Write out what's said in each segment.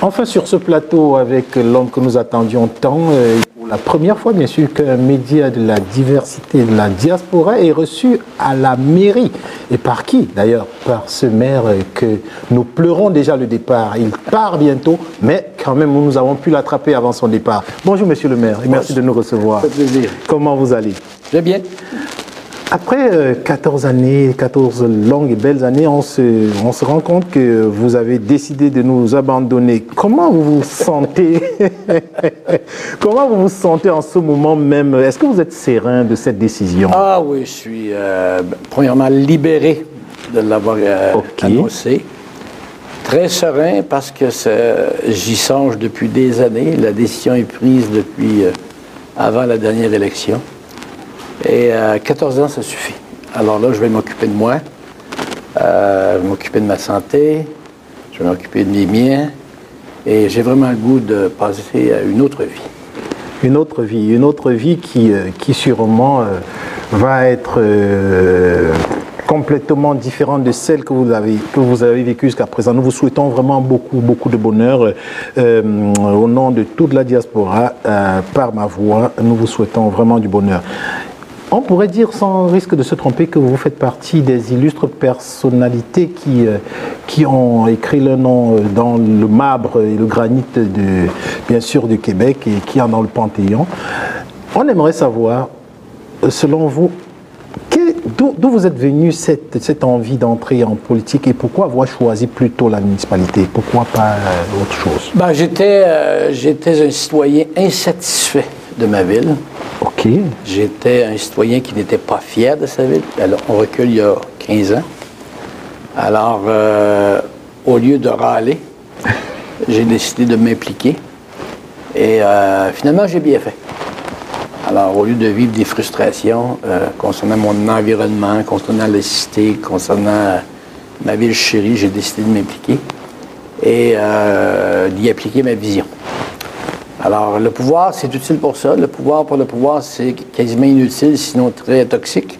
Enfin, sur ce plateau, avec l'homme que nous attendions tant, euh, pour la première fois, bien sûr, qu'un média de la diversité de la diaspora est reçu à la mairie. Et par qui, d'ailleurs Par ce maire euh, que nous pleurons déjà le départ. Il part bientôt, mais quand même, nous avons pu l'attraper avant son départ. Bonjour, monsieur le maire, et merci de nous recevoir. Ça fait plaisir. Comment vous allez? Vais bien. Après euh, 14 années, 14 longues et belles années, on se, on se rend compte que vous avez décidé de nous abandonner. Comment vous vous sentez Comment vous vous sentez en ce moment même? Est-ce que vous êtes serein de cette décision? Ah oui, je suis euh, premièrement libéré de l'avoir euh, annoncé. Très serein parce que j'y songe depuis des années. La décision est prise depuis euh, avant la dernière élection. Et euh, 14 ans, ça suffit. Alors là, je vais m'occuper de moi, euh, m'occuper de ma santé, je vais m'occuper de mes miens. Et j'ai vraiment le goût de passer à une autre vie. Une autre vie, une autre vie qui, euh, qui sûrement euh, va être euh, complètement différente de celle que vous avez, que vous avez vécue jusqu'à présent. Nous vous souhaitons vraiment beaucoup, beaucoup de bonheur. euh, au nom de toute la diaspora, euh, par ma voix, nous vous souhaitons vraiment du bonheur. On pourrait dire sans risque de se tromper que vous faites partie des illustres personnalités qui, euh, qui ont écrit leur nom euh, dans le marbre et le granit de, bien sûr du Québec et qui en dans le Panthéon. On aimerait savoir, euh, selon vous, d'où vous êtes venu cette, cette envie d'entrer en politique et pourquoi avoir choisi plutôt la municipalité? Pourquoi pas autre chose? Ben, j'étais un citoyen insatisfait de ma ville. J'étais un citoyen qui n'était pas fier de sa ville. Alors, on recule il y a 15 ans. Alors, euh, au lieu de râler, j'ai décidé de m'impliquer. Et euh, finalement, j'ai bien fait. Alors, au lieu de vivre des frustrations euh, concernant mon environnement, concernant la cité, concernant ma ville chérie, j'ai décidé de m'impliquer et d'y appliquer ma vision. Alors, le pouvoir, c'est utile pour ça. Le pouvoir pour le pouvoir, c'est quasiment inutile, sinon très toxique.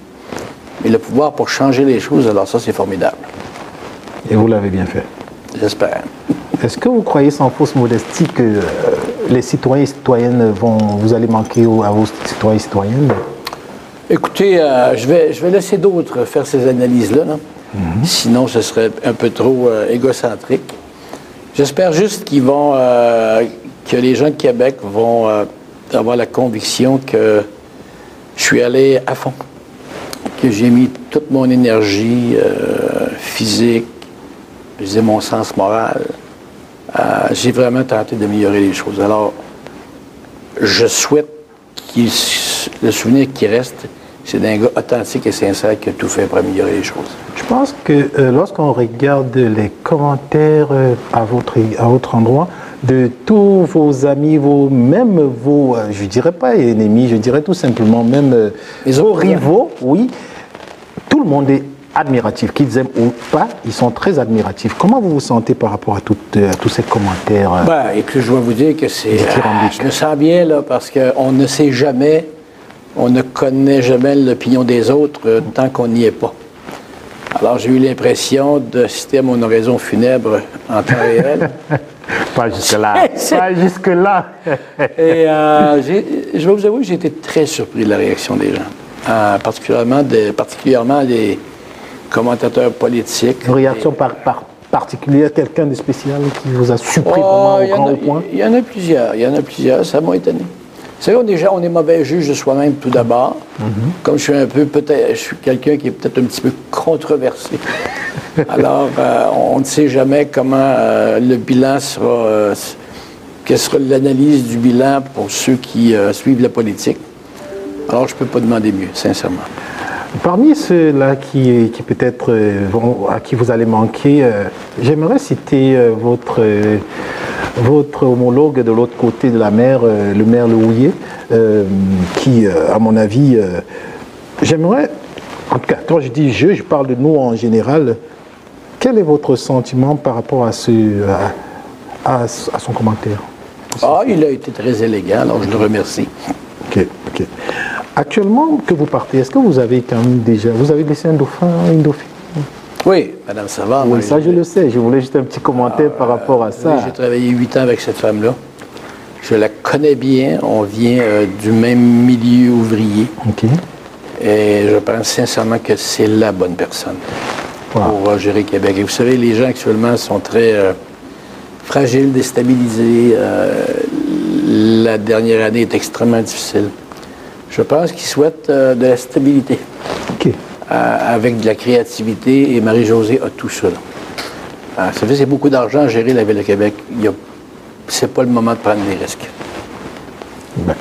Mais le pouvoir pour changer les choses, alors ça, c'est formidable. Et vous l'avez bien fait. J'espère. Est-ce que vous croyez sans fausse modestie que euh, les citoyens et citoyennes vont, vous allez manquer à vos citoyens et citoyennes? Écoutez, euh, je, vais, je vais laisser d'autres faire ces analyses-là. là. Sinon, ce serait un peu trop euh, égocentrique. J'espère juste qu'ils vont, que les gens de Québec vont euh, avoir la conviction que je suis allé à fond, que j'ai mis toute mon énergie euh, physique, je mon sens moral. J'ai vraiment tenté d'améliorer les choses. Alors, je souhaite qu'il le souvenir qui reste, c'est d'un gars authentique et sincère qui a tout fait pour améliorer les choses. Je pense que euh, lorsqu'on regarde les commentaires à, votre, à votre endroit, de tous vos amis, vos, même vos, euh, je dirais pas ennemis, je dirais tout simplement même euh, Les vos rivaux, oui, tout le monde est admiratif, qu'ils aiment ou pas, ils sont très admiratifs. Comment vous vous sentez par rapport à, euh, à tous ces commentaires Ben, et que je dois vous dire que c'est. Dithyrambique. je me sens bien, là, parce qu'on ne sait jamais, on ne connaît jamais l'opinion des autres euh, tant qu'on n'y est pas. Alors, j'ai eu l'impression d'assister à mon oraison funèbre en temps réel. Pas jusque-là. pas jusque-là. Et euh, je vais vous avouer que j'ai été très surpris de la réaction des gens, Euh, particulièrement, des, particulièrement des commentateurs politiques. Une réaction par, par particulière, quelqu'un de spécial qui vous a surpris Oh, vraiment au grand a, point? il y en a plusieurs, il y en a plusieurs, ça m'a étonné. Vous savez, on est, déjà- on est mauvais juge de soi-même tout d'abord. Comme je suis un peu, peut-être, je suis quelqu'un qui est peut-être un petit peu controversé. Alors, euh, on ne sait jamais comment euh, le bilan sera, euh, quelle sera l'analyse du bilan pour ceux qui suivent la politique. Alors, je ne peux pas demander mieux, sincèrement. Parmi ceux-là qui, qui peut-être vont- à qui vous allez manquer, j'aimerais citer votre, votre homologue de l'autre côté de la mer, euh, le maire Le Houillet, euh, qui, euh, à mon avis, euh, j'aimerais, en tout cas, quand je dis je, je parle de nous en général, quel est votre sentiment par rapport à, ce, à, à- à son commentaire? Ah, il a été très élégant, alors je le remercie. Ok, ok. Actuellement que vous partez, est-ce que vous avez quand même déjà, vous avez laissé un dauphin, une dauphine? Oui, Madame Savard. Oui, ça je le sais. Je voulais juste un petit commentaire par rapport à ça. Oui, j'ai travaillé huit ans avec cette femme-là. Je la connais bien. On vient euh, du même milieu ouvrier. OK. Et je pense sincèrement que c'est la bonne personne Wow. pour euh, gérer Québec. Et vous savez, les gens actuellement sont très euh, fragiles, déstabilisés. La dernière année est extrêmement difficile. Je pense qu'ils souhaitent de la stabilité OK. Euh, avec de la créativité et Marie-Josée a tout ça. Ah, ça fait c'est beaucoup d'argent à gérer la Ville de Québec. C'est pas le moment de prendre des risques. Ben,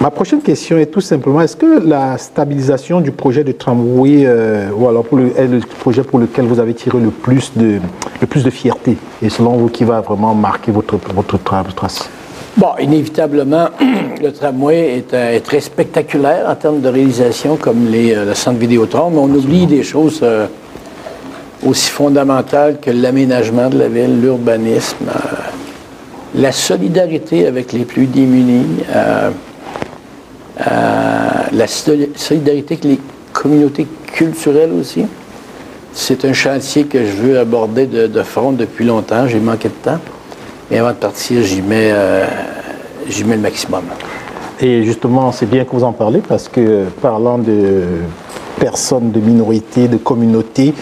Ma prochaine question est tout simplement, est-ce que la stabilisation du projet de tramway, euh, ou alors est le projet pour lequel vous avez tiré le plus de, le plus de fierté, et selon vous, qui va vraiment marquer votre, votre tra- trace? Bon, inévitablement, le tramway est, euh, est très spectaculaire en termes de réalisation, comme les, euh, le centre Vidéotron, mais on oublie des choses euh, aussi fondamentales que l'aménagement de la ville, l'urbanisme, euh, la solidarité avec les plus démunis, euh, la soli- solidarité avec les communautés culturelles aussi. C'est un chantier que je veux aborder de, de front depuis longtemps. J'ai manqué de temps. Et avant de partir, j'y mets, euh, j'y mets le maximum. Et justement, c'est bien que vous en parlez parce que parlant de personnes de minorités, de communautés,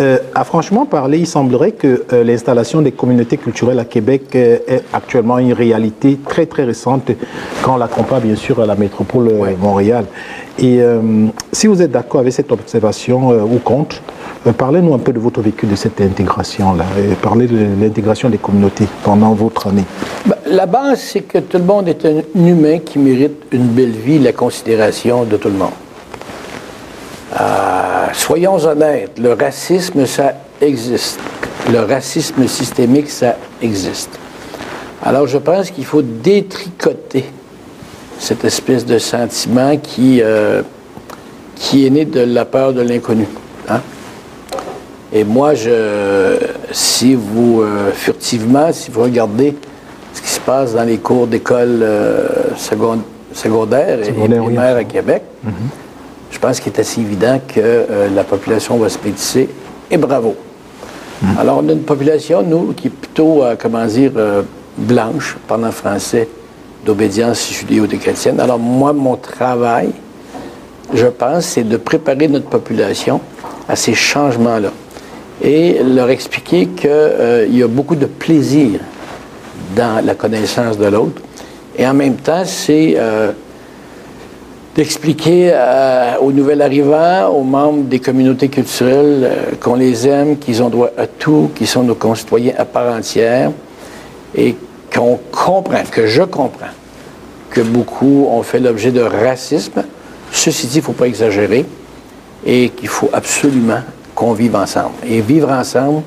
euh, à franchement parler, il semblerait que euh, l'installation des communautés culturelles à Québec euh, est actuellement une réalité très très récente quand on la compare bien sûr à la métropole euh, Ouais. Montréal. Et euh, si vous êtes d'accord avec cette observation euh, ou contre, euh, parlez-nous un peu de votre vécu de cette intégration-là, et parlez de l'intégration des communautés pendant votre année. Ben, la base, c'est que tout le monde est un humain qui mérite une belle vie, la considération de tout le monde. Euh, soyons honnêtes, le racisme, ça existe. Le racisme systémique, ça existe. Alors, je pense qu'il faut détricoter cette espèce de sentiment qui, euh, est né de la peur de l'inconnu. hein. Et moi, je, si vous, euh, furtivement, si vous regardez ce qui se passe dans les cours d'école euh, et Secondaire, oui, primaires à. Québec, je pense qu'il est assez évident que euh, la population va se métisser, et bravo. Alors, on a une population, nous, qui est plutôt, euh, comment dire, euh, blanche, parlant français, d'obédience judéo-chrétienne. Alors, moi, mon travail, je pense, c'est de préparer notre population à ces changements-là et leur expliquer qu'il y a beaucoup de plaisir dans la connaissance de l'autre. Et en même temps, c'est euh, d'expliquer euh, aux nouvel arrivants, aux membres des communautés culturelles euh, qu'on les aime, qu'ils ont droit à tout, qu'ils sont nos concitoyens à part entière et qu'on comprend, que je comprends, que beaucoup ont fait l'objet de racisme. Ceci dit, il ne faut pas exagérer et qu'il faut absolument qu'on vive ensemble. Et vivre ensemble,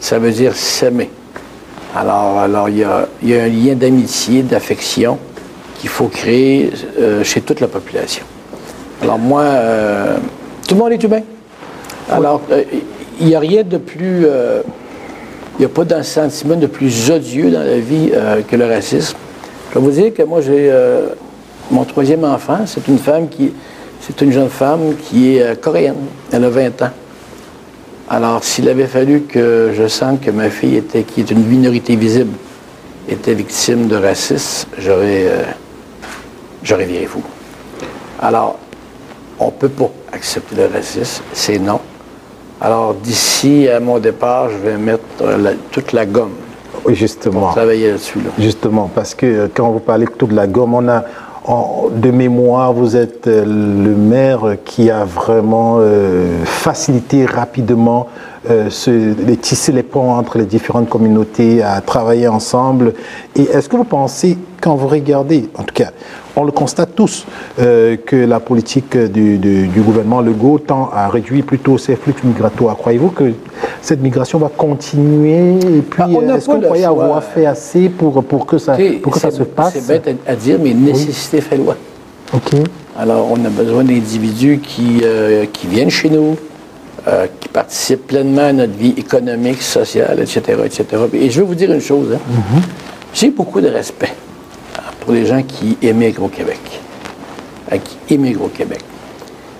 ça veut dire s'aimer. Alors, alors il y a, il y a un lien d'amitié, d'affection qu'il faut créer euh, chez toute la population. Alors moi, euh, tout le monde est humain. Alors, euh, il n'y a rien de plus... il n'y a pas d'un sentiment de plus odieux dans la vie que le racisme. Je vais vous dire que moi, j'ai mon troisième enfant, c'est une femme qui... C'est une jeune femme qui est coréenne. Elle a 20 ans. Alors, s'il avait fallu que je sente que ma fille, était, qui est une minorité visible, était victime de racisme, j'aurais, euh, j'aurais viré fou. Alors, on ne peut pas accepter le racisme, c'est non. Alors, d'ici à mon départ, je vais mettre la- toute la gomme Oui, Justement. pour travailler là-dessus. là. Justement, parce que euh, quand vous parlez de la gomme, on a, de mémoire, vous êtes euh, le maire qui a vraiment euh, facilité rapidement euh, tisser les ponts entre les différentes communautés, à travailler ensemble. Et est-ce que vous pensez, quand vous regardez, en tout cas, on le constate tous, euh, que la politique du- du gouvernement Legault tend à réduire plutôt ces flux migratoires. Croyez-vous que cette migration va continuer Et puis, Bah, est-ce croyez choix. avoir fait assez pour, pour que ça, pour que ça se passe? C'est bête à, dire, mais nécessité fait loi. Ok. Alors, on a besoin d'individus qui, euh, qui viennent chez nous, euh, qui participent pleinement à notre vie économique, sociale, etc., etc. Et je vais vous dire une chose. hein. J'ai beaucoup de respect hein, pour les gens qui émigrent au Québec, hein, qui émigrent au Québec.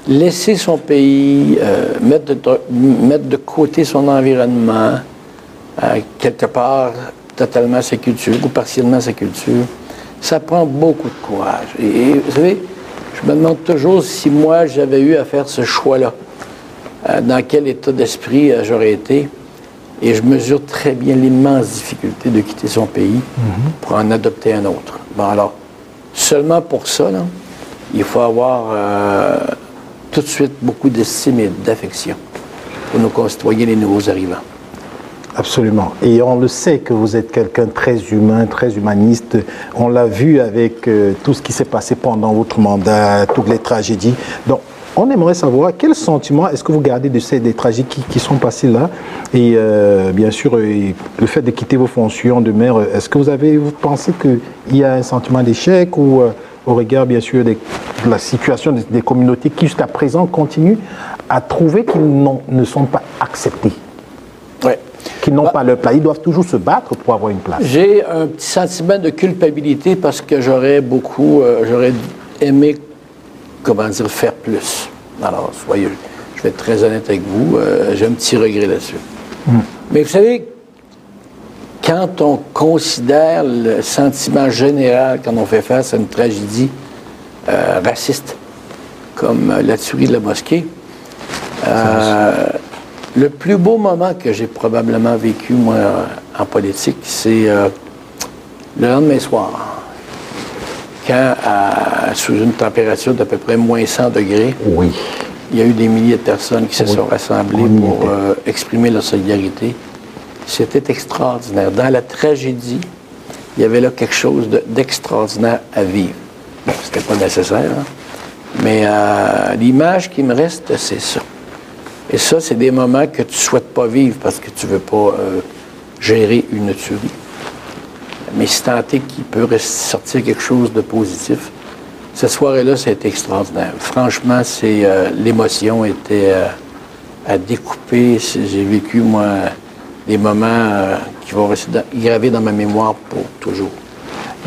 Laisser son pays, euh, mettre, de, mettre de côté son environnement, euh, quelque part totalement sa culture ou partiellement sa culture, ça prend beaucoup de courage. Et, vous savez, je me demande toujours si moi j'avais eu à faire ce choix-là, euh, dans quel état d'esprit j'aurais été. Et je mesure très bien l'immense difficulté de quitter son pays pour en adopter un autre. Bon, alors, seulement pour ça, là, il faut avoir tout de suite beaucoup d'estime et d'affection pour nos concitoyens, les nouveaux arrivants. Absolument. Et on le sait que vous êtes quelqu'un très humain, très humaniste. On l'a vu avec euh, tout ce qui s'est passé pendant votre mandat, toutes les tragédies. Donc, on aimerait savoir quel sentiment est-ce que vous gardez de ces des tragédies qui, qui sont passées là et euh, bien sûr euh, le fait de quitter vos fonctions de maire. Est-ce que vous avez vous pensez qu'il y a un sentiment d'échec ou euh, au regard bien sûr des- de la situation des, des communautés qui jusqu'à présent continuent à trouver qu'ils ne sont pas acceptés, Ouais. qu'ils n'ont Bah- pas leur place. Ils doivent toujours se battre pour avoir une place. J'ai un petit sentiment de culpabilité parce que j'aurais beaucoup, euh, j'aurais aimé, comment dire, faire plus. Alors, soyez, je vais être très honnête avec vous, euh, j'ai un petit regret là-dessus. Mais vous savez, quand on considère le sentiment général quand on fait face à une tragédie euh, raciste, comme euh, la tuerie de la mosquée, euh, le plus beau moment que j'ai probablement vécu, moi, en politique, c'est le lendemain soir. Quand, à- sous une température d'à peu près moins 100 degrés, Oui. il y a eu des milliers de personnes qui se sont rassemblées pour euh, exprimer leur solidarité. C'était extraordinaire. Dans la tragédie, il y avait là quelque chose de- d'extraordinaire à vivre. Bon, c'était pas nécessaire, hein. mais euh, l'image qui me reste, c'est ça. Et ça, c'est des moments que tu ne souhaites pas vivre parce que tu ne veux pas euh, gérer une tuerie. Mais si tant est qu'il peut sortir quelque chose de positif, cette soirée-là, ça a été extraordinaire. Franchement, c'est euh, l'émotion était euh, à découper. J'ai vécu, moi, des moments euh, qui vont rester dans- gravés dans ma mémoire pour toujours.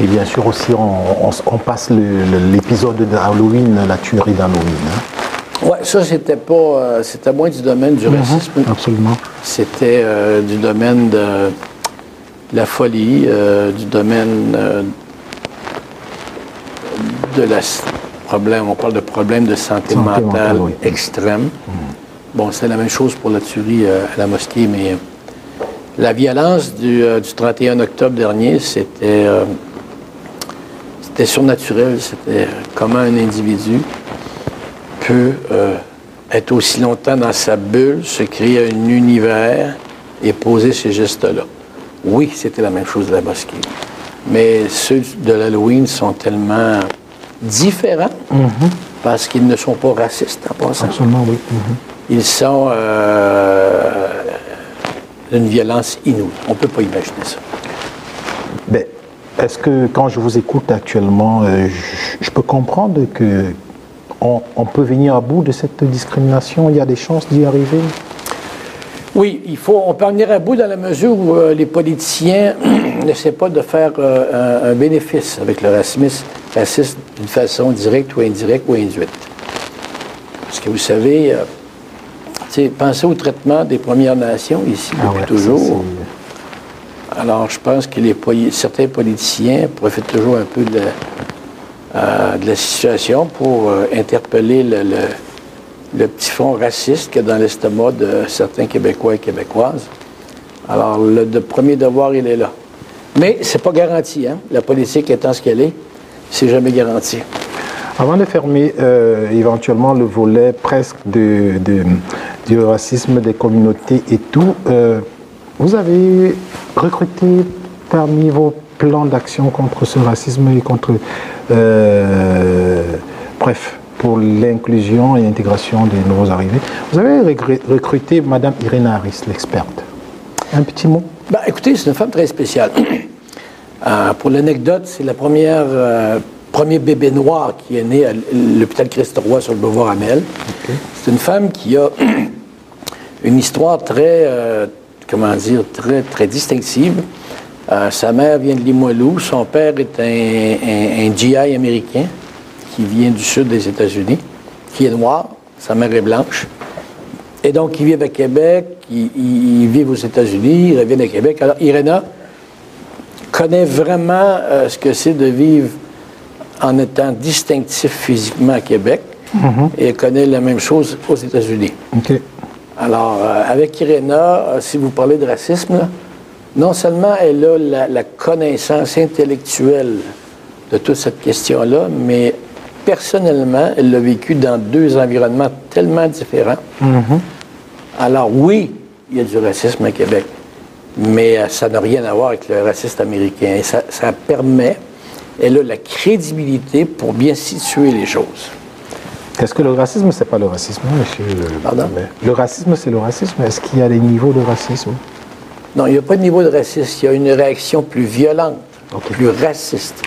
Et bien sûr aussi, on, on- on passe l'épisode d'Halloween, la tuerie d'Halloween. hein. Ouais, ça, c'était pas. c'était moins du domaine du racisme. Absolument. C'était du domaine de la folie, euh, du domaine euh, de la problème. On parle de problèmes de santé, Santé mentale, mentale, oui. extrême. Bon, c'est la même chose pour la tuerie euh, à la mosquée, mais la violence du, euh, du 31 octobre dernier, c'était c'était surnaturel. C'était comment un individu peut être aussi longtemps dans sa bulle, se créer un univers et poser ces gestes-là. Oui, c'était la même chose de la mosquée. Mais ceux de l'Halloween sont tellement différents parce qu'ils ne sont pas racistes en passant. Absolument, oui. Mhm. Ils sont euh, d'une violence inouïe. On ne peut pas imaginer ça. Ben, Est-ce que quand je vous écoute actuellement, euh, je, je peux comprendre que on, on peut venir à bout de cette discrimination? Il y a des chances d'y arriver? Oui, il faut, on peut en venir à bout dans la mesure où euh, les politiciens n'essaient pas de faire euh, un, un bénéfice avec le racisme, racisme d'une façon directe ou indirecte ou induite. Parce que vous savez, euh, pensez au traitement des Premières Nations ici depuis Ah ouais, toujours. Alors, je pense que les certains politiciens profitent toujours un peu de la, euh, de la situation pour euh, interpeller le, le- le petit fond raciste qu'il y dans l'estomac de certains Québécois et Québécoises. Alors, le premier devoir, il est là. Mais c'est pas garanti, hein? La politique étant ce qu'elle est, c'est jamais garanti. Avant de fermer euh, éventuellement le volet presque du racisme des communautés et tout, euh, vous avez recruté parmi vos plans d'action contre ce racisme et contre, euh, bref, pour l'inclusion et l'intégration des nouveaux arrivés, vous avez recruté Madame Irène Harris, l'experte. Un petit mot Ben, écoutez, c'est une femme très spéciale. Euh, pour l'anecdote, c'est la première, euh, premier bébé noir qui est né à l'hôpital Christ-Roi sur le boulevard Amel. C'est une femme qui a une histoire très, euh, comment dire, très, très distinctive. Euh, sa mère vient de Limoilou, son père est un, un- un GI américain qui vient du sud des États-Unis, qui est noir. Sa mère est blanche. Et donc, ils vivent à Québec, ils, ils- ils vivent aux États-Unis, ils reviennent à Québec. Alors, Irena connaît vraiment euh, ce que c'est de vivre en étant distinctif physiquement à Québec. Et elle connaît la même chose aux États-Unis. Alors, euh, avec Irena, euh, si vous parlez de racisme, là, non seulement elle a la, la connaissance intellectuelle de toute cette question-là, mais personnellement, elle l'a vécu dans deux environnements tellement différents. Alors oui, il y a du racisme à Québec, mais euh, ça n'a rien à voir avec le racisme américain. Et ça, ça permet, elle a la crédibilité pour bien situer les choses. Est-ce que le racisme, c'est pas le racisme, monsieur Pardon? Le racisme, c'est le racisme. Est-ce qu'il y a des niveaux de racisme? Non, il n'y a pas de niveau de racisme, il y a une réaction plus violente, plus raciste,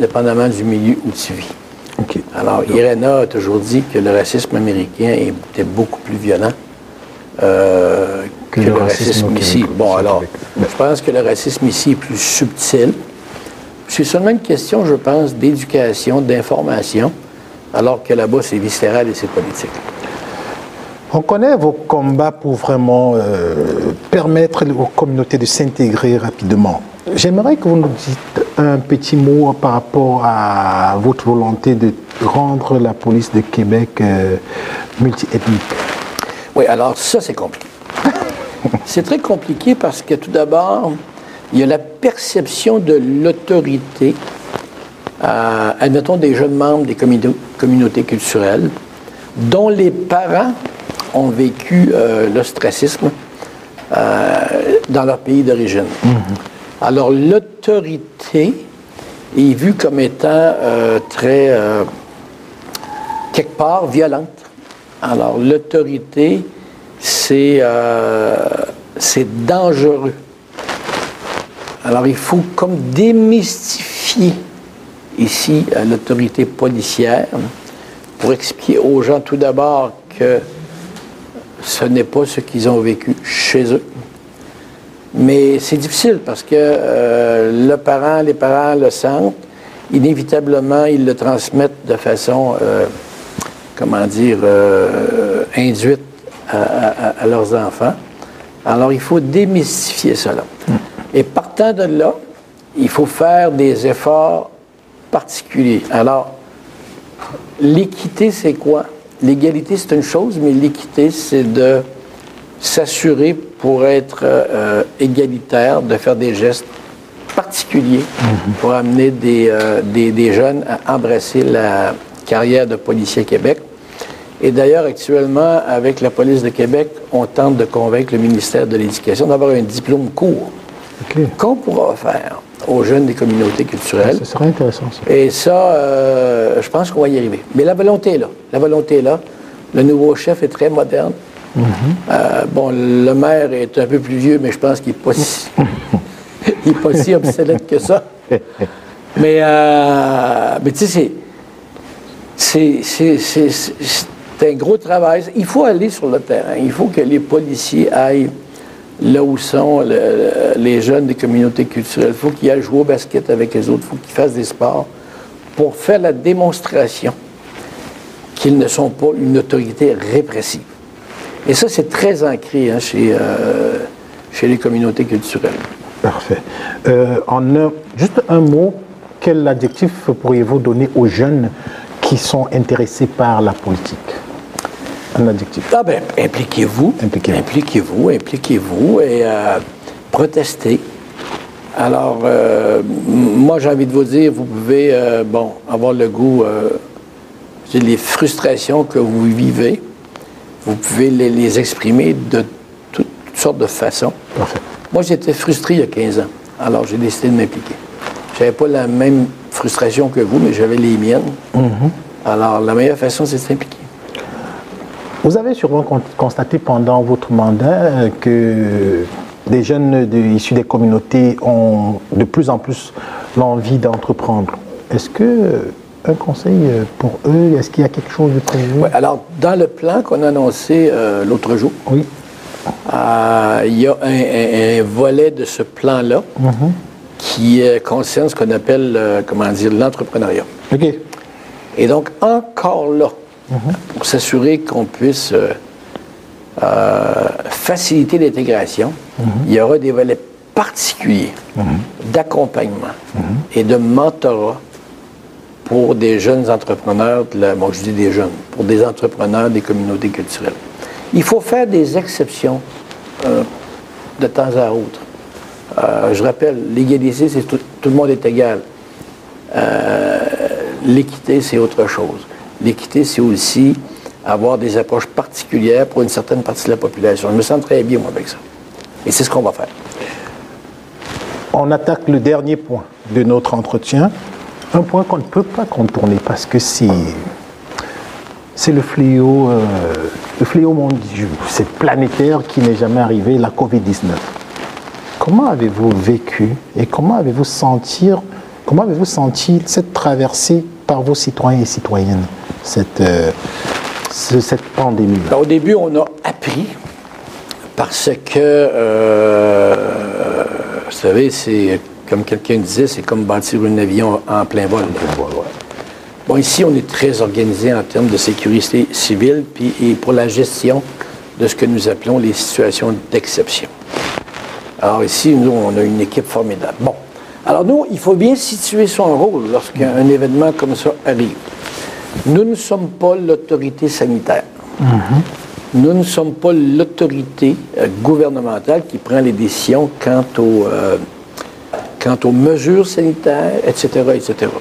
dépendamment du milieu où tu vis. OK. Alors, Irena a toujours dit que le racisme américain était beaucoup plus violent euh, que, le racisme, ici. Bon, alors, je pense que le racisme ici est plus subtil. C'est seulement une question, je pense, d'éducation, d'information, alors que là-bas, c'est viscéral et c'est politique. On connaît vos combats pour vraiment euh, permettre aux communautés de s'intégrer rapidement. J'aimerais que vous nous dites un petit mot par rapport à votre volonté de rendre la police de Québec euh, multiethnique. Oui, alors ça, c'est compliqué. c'est très compliqué parce que tout d'abord, il y a la perception de l'autorité, euh, admettons des jeunes membres des communau- communautés culturelles, dont les parents ont vécu euh, l'ostracisme euh, dans leur pays d'origine. Alors l'autorité est vue comme étant euh, très... euh, quelque part violente. Alors, l'autorité, c'est euh, c'est dangereux. Alors, il faut comme démystifier ici l'autorité policière pour expliquer aux gens tout d'abord que ce n'est pas ce qu'ils ont vécu chez eux. Mais c'est difficile parce que euh, le parent, les parents le sentent. Inévitablement, ils le transmettent de façon, euh, comment dire, euh, induite à, leurs enfants. Alors, il faut démystifier cela. Et partant de là, il faut faire des efforts particuliers. Alors, l'équité, c'est quoi? L'égalité, c'est une chose, mais l'équité, c'est de s'assurer pour être euh, égalitaire, de faire des gestes particuliers pour amener des, euh, des, des jeunes à embrasser la carrière de policier à Québec. Et d'ailleurs, actuellement, avec la police de Québec, on tente de convaincre le ministère de l'Éducation d'avoir un diplôme court qu'on pourra offrir aux jeunes des communautés culturelles. Ce serait intéressant, ça. Et ça, euh, je pense qu'on va y arriver. Mais la volonté est là. La volonté est là. Le nouveau chef est très moderne. Euh, bon, le maire est un peu plus vieux, mais je pense qu'il n'est pas si, il est pas si obsolète que ça. Mais, euh, mais tu sais, c'est- un gros travail. Il faut aller sur le terrain. Il faut que les policiers aillent là où sont le- les jeunes des communautés culturelles. Il faut qu'ils aillent jouer au basket avec les autres. Il faut qu'ils fassent des sports pour faire la démonstration qu'ils ne sont pas une autorité répressive. Et ça, c'est très ancré hein, chez, euh, chez les communautés culturelles. Parfait. Euh, en un- juste un mot, quel adjectif pourriez-vous donner aux jeunes qui sont intéressés par la politique? Un adjectif. Ah ben, impliquez-vous. Impliquez-vous. Impliquez-vous, impliquez-vous et euh, protestez. Alors, euh, moi, j'ai envie de vous dire, vous pouvez, euh, bon, avoir le goût, euh, les frustrations que vous vivez, vous pouvez les, les exprimer de toutes, sortes de façons. Parfait. Moi, j'étais frustré il y a 15 ans. Alors, j'ai décidé de m'impliquer. Je n'avais pas la même frustration que vous, mais j'avais les miennes. Alors, la meilleure façon, c'est de s'impliquer. Vous avez sûrement con- constaté pendant votre mandat euh, que des jeunes de- issus des communautés ont de plus en plus l'envie d'entreprendre. Est-ce que un conseil euh, pour eux, est-ce qu'il y a quelque chose de prévu? Ouais, alors, dans le plan qu'on a annoncé euh, l'autre jour, Oui. euh, il y a un, un- un volet de ce plan-là qui euh, concerne ce qu'on appelle, comment dire, l'entrepreneuriat. OK. Et donc, encore là, pour s'assurer qu'on puisse faciliter l'intégration. Il y aura des volets particuliers d'accompagnement et de mentorat pour des jeunes entrepreneurs, de bon, je dis des jeunes, pour des entrepreneurs des communautés culturelles. Il faut faire des exceptions euh, de temps à autre. Euh, je rappelle, l'égalité, c'est tout, tout le monde est égal. Euh, L'équité, c'est autre chose. L'équité, c'est aussi avoir des approches particulières pour une certaine partie de la population. Je me sens très bien, moi, avec ça. Et c'est ce qu'on va faire. On attaque le dernier point de notre entretien, un point qu'on ne peut pas contourner parce que c'est le fléau, euh, le fléau mondial, c'est planétaire qui n'est jamais arrivé, la Covid-19. Comment avez-vous vécu et comment avez-vous senti, comment avez-vous senti cette traversée par vos citoyens et citoyennes, cette, euh, ce- cette pandémie Au début, on a appris parce que, euh, vous savez, c'est comme quelqu'un disait, c'est comme bâtir un avion en plein vol. Bon, ici, on est très organisé en termes de sécurité civile puis, et pour la gestion de ce que nous appelons les situations d'exception. Alors ici, nous, on a une équipe formidable. Bon. Alors nous, il faut bien situer son rôle lorsqu'un événement comme ça arrive. Nous ne sommes pas l'autorité sanitaire. Nous ne sommes pas l'autorité euh, gouvernementale qui prend les décisions quant, au, euh, quant aux mesures sanitaires, etc., etc.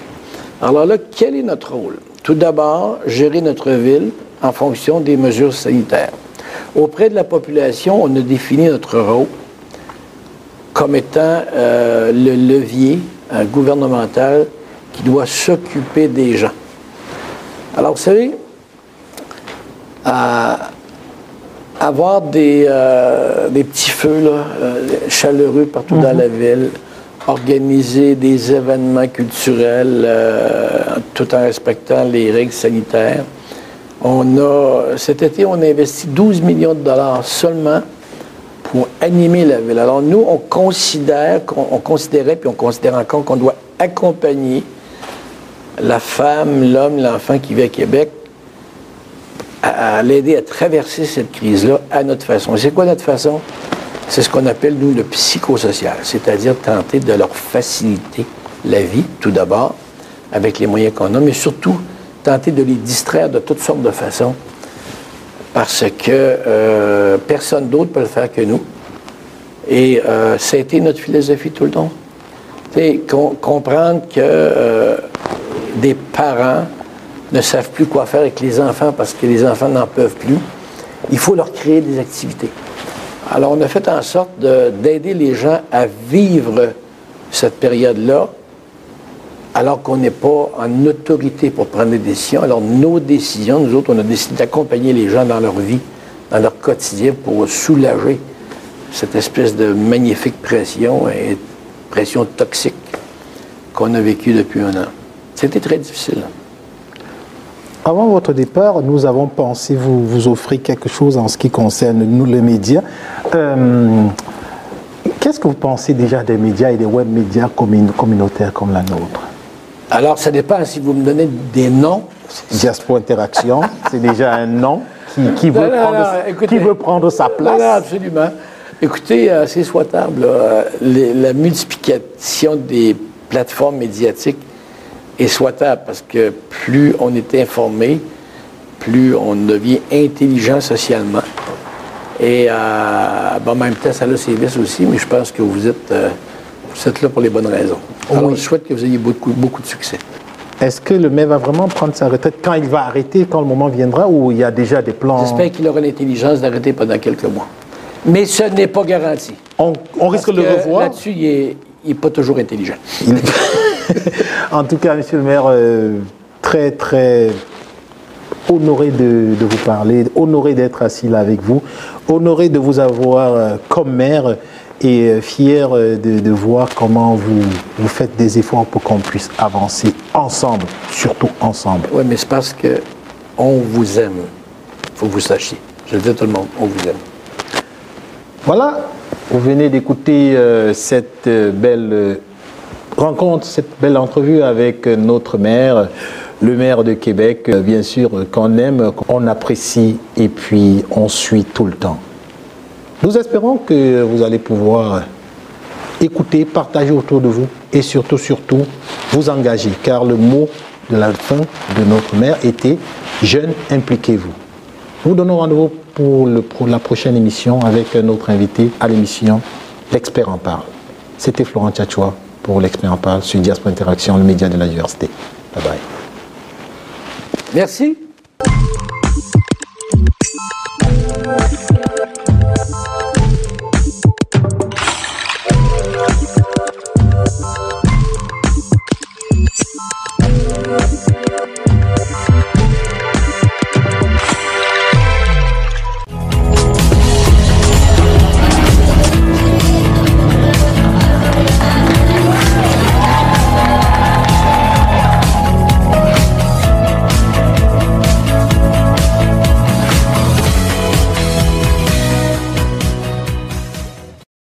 Alors là, quel est notre rôle? Tout d'abord, gérer notre ville en fonction des mesures sanitaires. Auprès de la population, on a défini notre rôle comme étant euh, le levier euh, gouvernemental qui doit s'occuper des gens. Alors, vous savez, à avoir des, euh, des petits feux là, euh, chaleureux partout dans la ville, organiser des événements culturels euh, tout en respectant les règles sanitaires. On a, cet été, on a investi 12 millions de dollars seulement pour animer la ville. Alors nous, on considère, qu'on- on considérait, puis on considère encore qu'on doit accompagner la femme, l'homme, l'enfant qui vit à Québec à, à l'aider à traverser cette crise-là à notre façon. Et c'est quoi notre façon? C'est ce qu'on appelle, nous, le psychosocial, c'est-à-dire tenter de leur faciliter la vie, tout d'abord, avec les moyens qu'on a, mais surtout tenter de les distraire de toutes sortes de façons, parce que euh, personne d'autre peut le faire que nous. Et euh, ça a été notre philosophie tout le temps. Com- comprendre que euh, des parents ne savent plus quoi faire avec les enfants parce que les enfants n'en peuvent plus, il faut leur créer des activités. Alors, on a fait en sorte de- d'aider les gens à vivre cette période-là alors qu'on n'est pas en autorité pour prendre des décisions. Alors, nos décisions, nous autres, on a décidé d'accompagner les gens dans leur vie, dans leur quotidien pour soulager cette espèce de magnifique pression et pression toxique qu'on a vécue depuis un an. C'était très difficile. Avant votre départ, nous avons pensé vous, vous offrir quelque chose en ce qui concerne nous, les médias. Euh, Qu'est-ce que vous pensez déjà des médias et des web médias commun- communautaires comme la nôtre? Alors, ça dépend si vous me donnez des noms. Diaspora Interaction, c'est déjà un nom qui, qui veut, Non, prendre, non, écoutez. qui veut prendre sa place. Absolument. Écoutez, euh, c'est souhaitable. Euh, la multiplication des plateformes médiatiques est souhaitable parce que plus on est informé, plus on devient intelligent socialement. Et euh, bon, en même temps, ça a ses vices aussi, mais je pense que vous êtes, euh, vous êtes là pour les bonnes raisons. Alors, Oui. je souhaite que vous ayez beaucoup, beaucoup de succès. Est-ce que le maire va vraiment prendre sa retraite quand il va arrêter, quand le moment viendra, ou il y a déjà des plans? J'espère qu'il aura l'intelligence d'arrêter pendant quelques mois. Mais ce n'est pas garanti. On, on risque de le revoir? Là-dessus, il n'est pas toujours intelligent. Il- en tout cas, monsieur le maire, euh, très, très honoré de, de vous parler, honoré d'être assis là avec vous, honoré de vous avoir euh, comme maire et euh, fier de, de voir comment vous, vous faites des efforts pour qu'on puisse avancer ensemble, surtout ensemble. Oui, mais c'est parce que on vous aime. Il faut que vous sachiez. Je le dis à tout le monde, on vous aime. Voilà, vous venez d'écouter euh, cette euh, belle euh, rencontre, cette belle entrevue avec notre maire, le maire de Québec, bien sûr, qu'on aime, qu'on apprécie et puis on suit tout le temps. Nous espérons que vous allez pouvoir écouter, partager autour de vous et surtout, surtout, vous engager, car le mot de la fin de notre maire était Jeunes, impliquez-vous. Nous donnons rendez-vous pour, pour la prochaine émission avec notre invité à l'émission L'expert en parle. C'était Florent Tchatchoua pour L'expert en parle sur Diaspora Interaction, le média de la diversité. Bye bye. Merci.